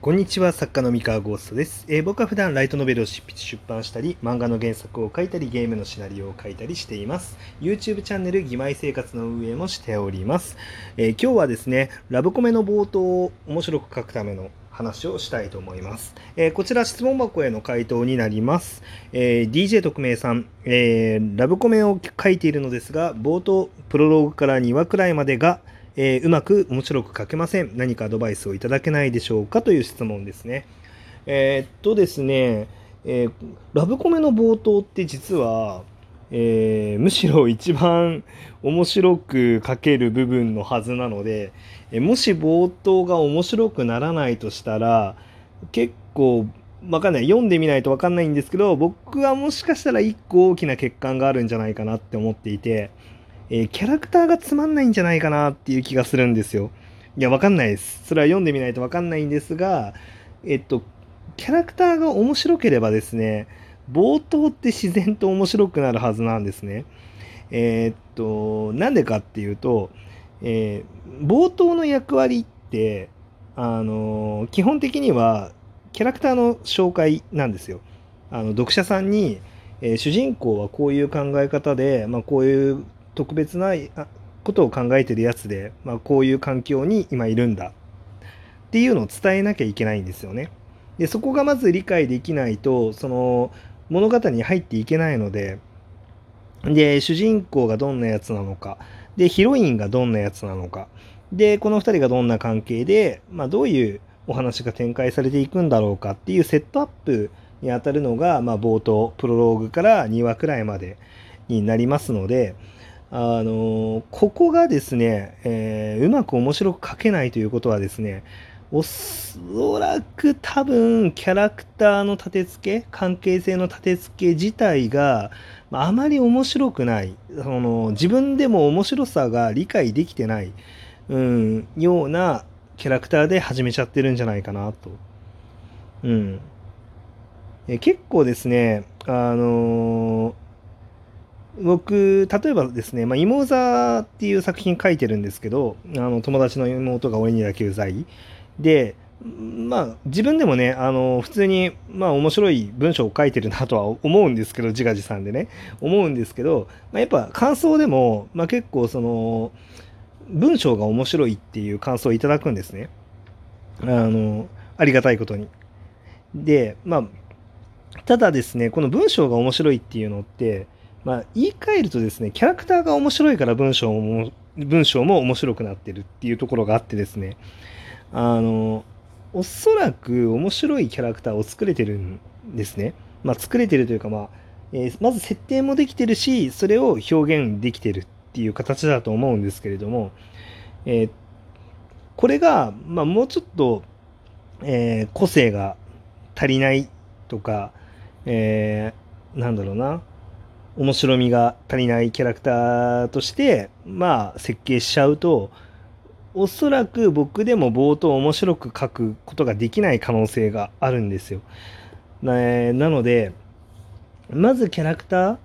こんにちは、作家の三河ゴーストです、えー僕は普段ライトノベルを執筆出版したり、漫画の原作を書いたり、ゲームのシナリオを書いたりしています。YouTube チャンネル、義妹生活の運営もしております。えー今日はですね、ラブコメの冒頭を面白く書くための話をしたいと思います。えーこちら質問箱への回答になります。えー DJ 特命さん、えーラブコメを書いているのですが、冒頭、プロローグから2話くらいまでが、えーうまく面白く書けません。何かアドバイスをいただけないでしょうかという質問ですね。えーっとですね、えーラブコメの冒頭って実は、えーむしろ一番面白く書ける部分のはずなので、えもし冒頭が面白くならないとしたら、結構、わかんない。読んでみないとわかんないんですけど、僕はもしかしたら一個大きな欠陥があるんじゃないかなって思っていて、えーキャラクターがつまんないんじゃないかなっていう気がするんですよ。いや、わかんないです。それは読んでみないとわかんないんですが、えっと、キャラクターが面白ければですね、冒頭って自然と面白くなるはずなんですね。えーっと、なんでかっていうと、えー冒頭の役割って、あの基本的にはキャラクターの紹介なんですよ。あの読者さんに、えー主人公はこういう考え方で、まあ、こういう特別なことを考えてるやつで、まあ、こういう環境に今いるんだっていうのを伝えなきゃいけないんですよね。でそこがまず理解できないとその物語に入っていけないのでで主人公がどんなやつなのかでヒロインがどんなやつなのかでこの2人がどんな関係で、まあ、どういうお話が展開されていくんだろうかっていうセットアップにあたるのが、まあ、冒頭プロローグから2話くらいまでになりますので、あのここがですね、えーうまく面白く書けないということはですねおそらく多分キャラクターの立て付け関係性の立て付け自体があまり面白くないその自分でも面白さが理解できてない、うん、ようなキャラクターで始めちゃってるんじゃないかなと。うん、え結構ですねあの僕例えばですね「まあ、妹座」っていう作品書いてるんですけどあの友達の妹が俺にだけうざいでまあ自分でもねあの普通にまあ面白い文章を書いてるなとは思うんですけど自画自賛でね。思うんですけど、まあ、やっぱ感想でも、まあ、結構その文章が面白いっていう感想をいただくんですね。あのありがたいことに。でまあただですねこの文章が面白いっていうのってまあ、言い換えるとですねキャラクターが面白いから文章も文章も面白くなってるっていうところがあってですねあのおそらく面白いキャラクターを作れてるんですね。まあ、作れてるというか、まあえーまず設定もできてるしそれを表現できてるっていう形だと思うんですけれども、えーこれが、まあ、もうちょっと、えー個性が足りないとか、えーなんだろうな面白みが足りないキャラクターとしてまあ設計しちゃうとおそらく僕でも冒頭面白く書くことができない可能性があるんですよ。ななのでまずキャラクター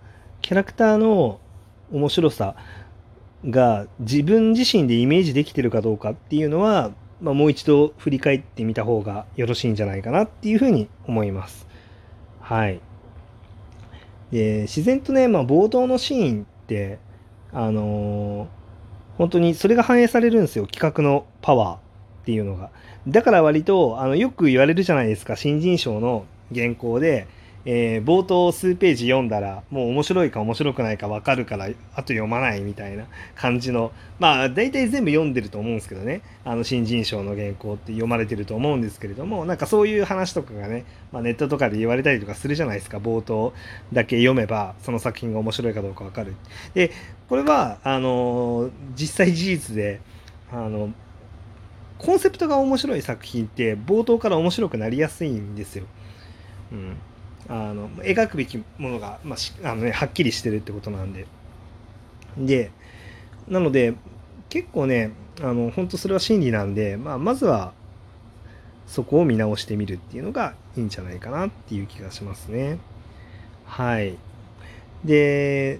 キャラクターの面白さが自分自身でイメージできてるかどうかっていうのは、まあ、もう一度振り返ってみた方がよろしいんじゃないかなっていうふうに思います。はい。で自然とね、まあ、冒頭のシーンってあのー本当にそれが反映されるんですよ。企画のパワーっていうのが。だから割とあのよく言われるじゃないですか。新人賞の原稿で、えー冒頭数ページ読んだらもう面白いか面白くないか分かるからあと読まないみたいな感じのまあ大体全部読んでると思うんですけどね。あの新人賞の原稿って読まれてると思うんですけれどもなんかそういう話とかがね、まあ、ネットとかで言われたりとかするじゃないですか。冒頭だけ読めばその作品が面白いかどうか分かるでこれはあの実際事実であのコンセプトが面白い作品って冒頭から面白くなりやすいんですよ。うん、あの描くべきものが、まああのね、はっきりしてるってことなんで。でなので結構ねあの本当それは真理なんで、まあ、まずはそこを見直してみるっていうのがいいんじゃないかなっていう気がしますね。はい。で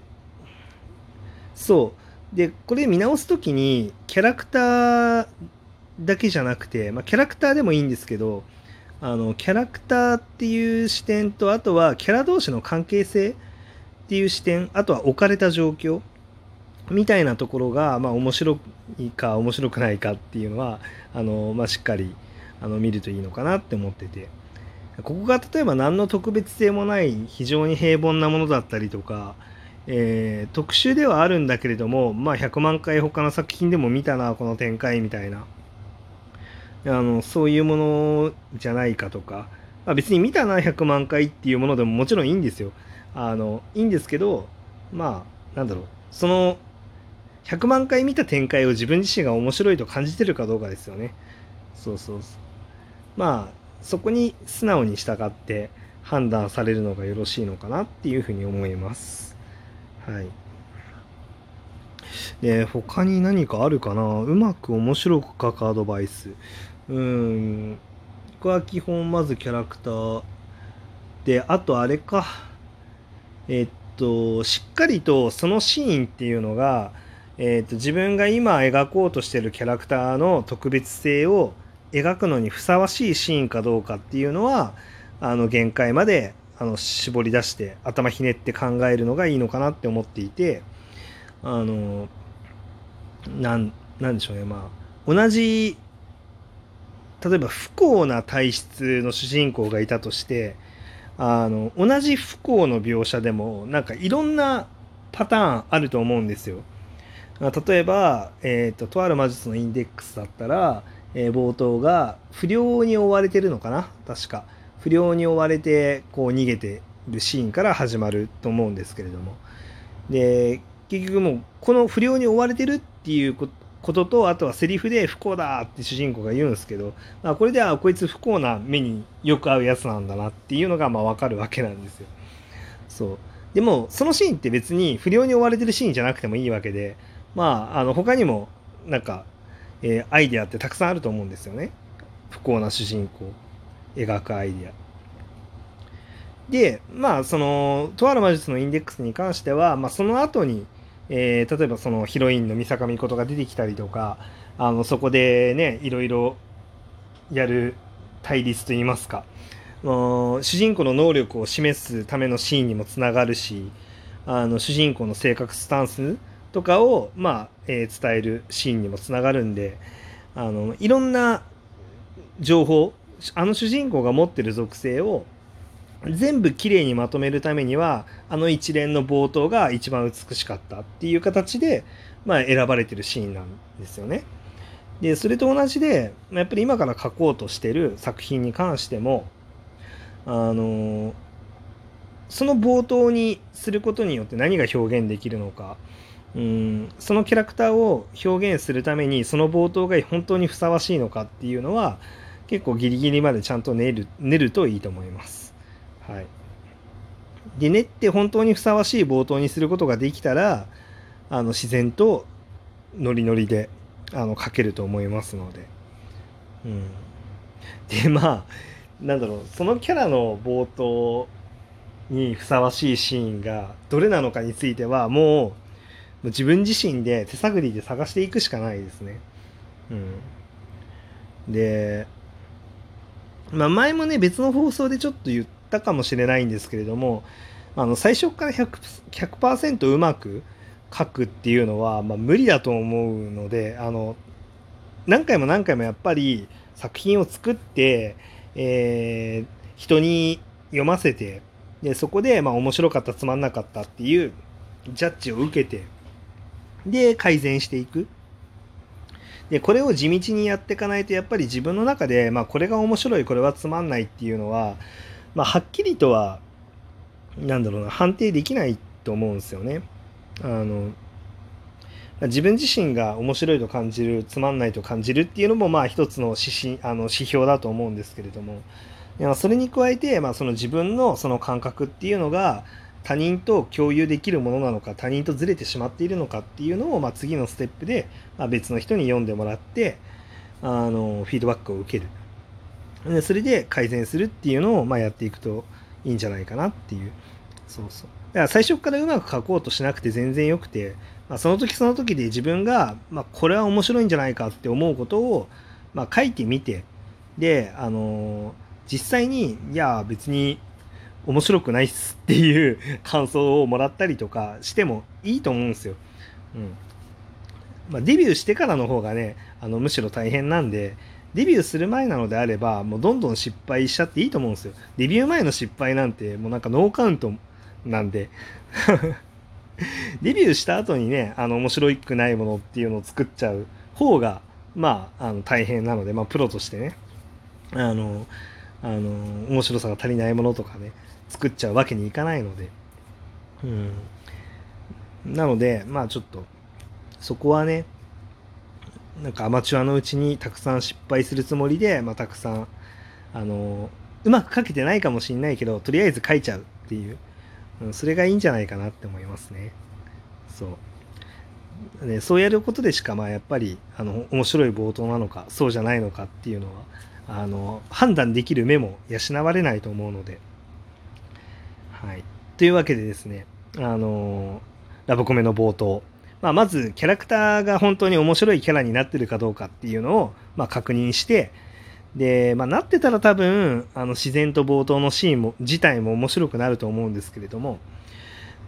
そうでこれ見直す時にキャラクターだけじゃなくて、まあ、キャラクターでもいいんですけどあのキャラクターっていう視点とあとはキャラ同士の関係性っていう視点あとは置かれた状況みたいなところが、まあ、面白いか面白くないかっていうのはあの、まあ、しっかりあの見るといいのかなって思ってて。ここが例えば何の特別性もない非常に平凡なものだったりとか、えー、特殊ではあるんだけれども、まあ、100万回他の作品でも見たなこの展開みたいな。あのそういうものじゃないかとか、まあ、別に見たな100万回っていうものでももちろんいいんですよ。あのいいんですけどまあなんだろう。その100万回見た展開を自分自身が面白いと感じてるかどうかですよね。そうそうそう。まあそこに素直に従って判断されるのがよろしいのかなっていうふうに思います。はい。で他に何かあるかな？うまく面白く書くアドバイス。うん。ここは基本まずキャラクターであとあれか。えっとしっかりとそのシーンっていうのが、えっと自分が今描こうとしてるキャラクターの特別性を描くのにふさわしいシーンかどうかっていうのはあの限界まであの絞り出して頭ひねって考えるのがいいのかなって思っていてあのなんなんでしょうね。まあ同じ例えば不幸な体質の主人公がいたとしてあの同じ不幸の描写でもなんかいろんなパターンあると思うんですよ。例えば、えーと、とある魔術のインデックスだったら、えー、冒頭が不良に追われてるのかな？確か。不良に追われてこう逃げてるシーンから始まると思うんですけれども。で結局もうこの不良に追われてるっていうこととあとはセリフで不幸だって主人公が言うんですけど、まあ、これではこいつ不幸な目によく合うやつなんだなっていうのがまあ分かるわけなんですよ。そう。でもそのシーンって別に不良に追われてるシーンじゃなくてもいいわけでまああの他にもなんかえー、アイデアってたくさんあると思うんですよね。不幸な主人公。描くアイデア。でまあそのとある魔術のインデックスに関しては、まあ、その後に、えー、例えばそのヒロインの三坂美琴が出てきたりとかあのそこでねいろいろやる対立といいますか主人公の能力を示すためのシーンにもつながるしあの主人公の性格スタンスとかを、まあえー、伝えるシーンにもつながるんであのいろんな情報あの主人公が持ってる属性を全部きれいにまとめるためにはあの一連の冒頭が一番美しかったっていう形で、まあ、選ばれてるシーンなんですよね。でそれと同じでやっぱり今から書こうとしてる作品に関してもあのその冒頭にすることによって何が表現できるのかうんそのキャラクターを表現するためにその冒頭が本当にふさわしいのかっていうのは結構ギリギリまでちゃんと練る練るといいと思います。はい、で練って本当にふさわしい冒頭にすることができたらあの自然とノリノリであの書けると思いますので。うん、でまあなんだろうそのキャラの冒頭にふさわしいシーンがどれなのかについてはもう自分自身で手探りで探していくしかないですね。うん、で、まあ、前もね別の放送でちょっと言ったかもしれないんですけれどもあの最初から 100%, 100うまく書くっていうのは、まあ、無理だと思うのであの何回も何回もやっぱり作品を作って、えー、人に読ませてでそこでまあ面白かったつまんなかったっていうジャッジを受けてで改善していく。でこれを地道にやっていかないとやっぱり自分の中で、まあ、これが面白いこれはつまんないっていうのは、まあ、はっきりとはなんだろうな判定できないと思うんですよね。あの自分自身が面白いと感じるつまんないと感じるっていうのもまあ一つの指針あの指標だと思うんですけれどもそれに加えて、まあ、その自分のその感覚っていうのが他人と共有できるものなのか他人とずれてしまっているのかっていうのを、まあ、次のステップで、まあ、別の人に読んでもらってあのフィードバックを受けるでそれで改善するっていうのを、まあ、やっていくといいんじゃないかなっていう。そうそう。だから最初からうまく書こうとしなくて全然よくて、まあ、その時その時で自分が、まあ、これは面白いんじゃないかって思うことを、まあ、書いてみてであの実際にいや別に面白くないっすっていう感想をもらったりとかしてもいいと思うんですよ。うん。まあ、デビューしてからの方がねあのむしろ大変なんでデビューする前なのであればもうどんどん失敗しちゃっていいと思うんですよ。デビュー前の失敗なんてもうなんかノーカウントなんで。デビューした後にねあの面白くないものっていうのを作っちゃう方がまああの大変なので、まあ、プロとしてね。あのあの面白さが足りないものとかね作っちゃうわけにいかないので、うん、なのでまあちょっとそこはねなんかアマチュアのうちにたくさん失敗するつもりで、まあ、たくさんあのうまく書けてないかもしんないけどとりあえず書いちゃうっていう、うん、それがいいんじゃないかなって思いますね。そう。でそうやることでしかまあやっぱりあの面白い冒頭なのかそうじゃないのかっていうのはあの判断できる目も養われないと思うので。はい。というわけでですね、あのラブコメの冒頭、まあ、まずキャラクターが本当に面白いキャラになってるかどうかっていうのを、まあ、確認して、で、まあ、なってたら多分、あの自然と冒頭のシーンも自体も面白くなると思うんですけれども、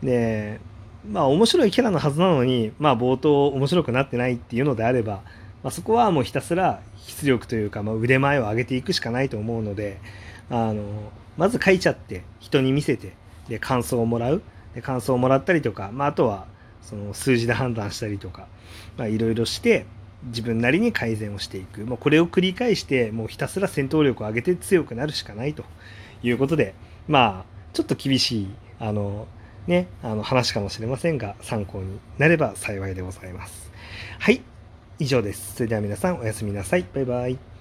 で、まあ面白いキャラのはずなのに、まあ冒頭面白くなってないっていうのであれば、まあ、そこはもうひたすら出力というか、まあ、腕前を上げていくしかないと思うので、あの、まず書いちゃって人に見せて、で感想をもらう。で感想をもらったりとか、まあ、あとはその数字で判断したりとかいろいろして自分なりに改善をしていく。もうこれを繰り返してもうひたすら戦闘力を上げて強くなるしかないと。いうことでまあちょっと厳しいあのねあの話かもしれませんが参考になれば幸いでございます。はい。以上です。それでは皆さんおやすみなさい。バイバイ。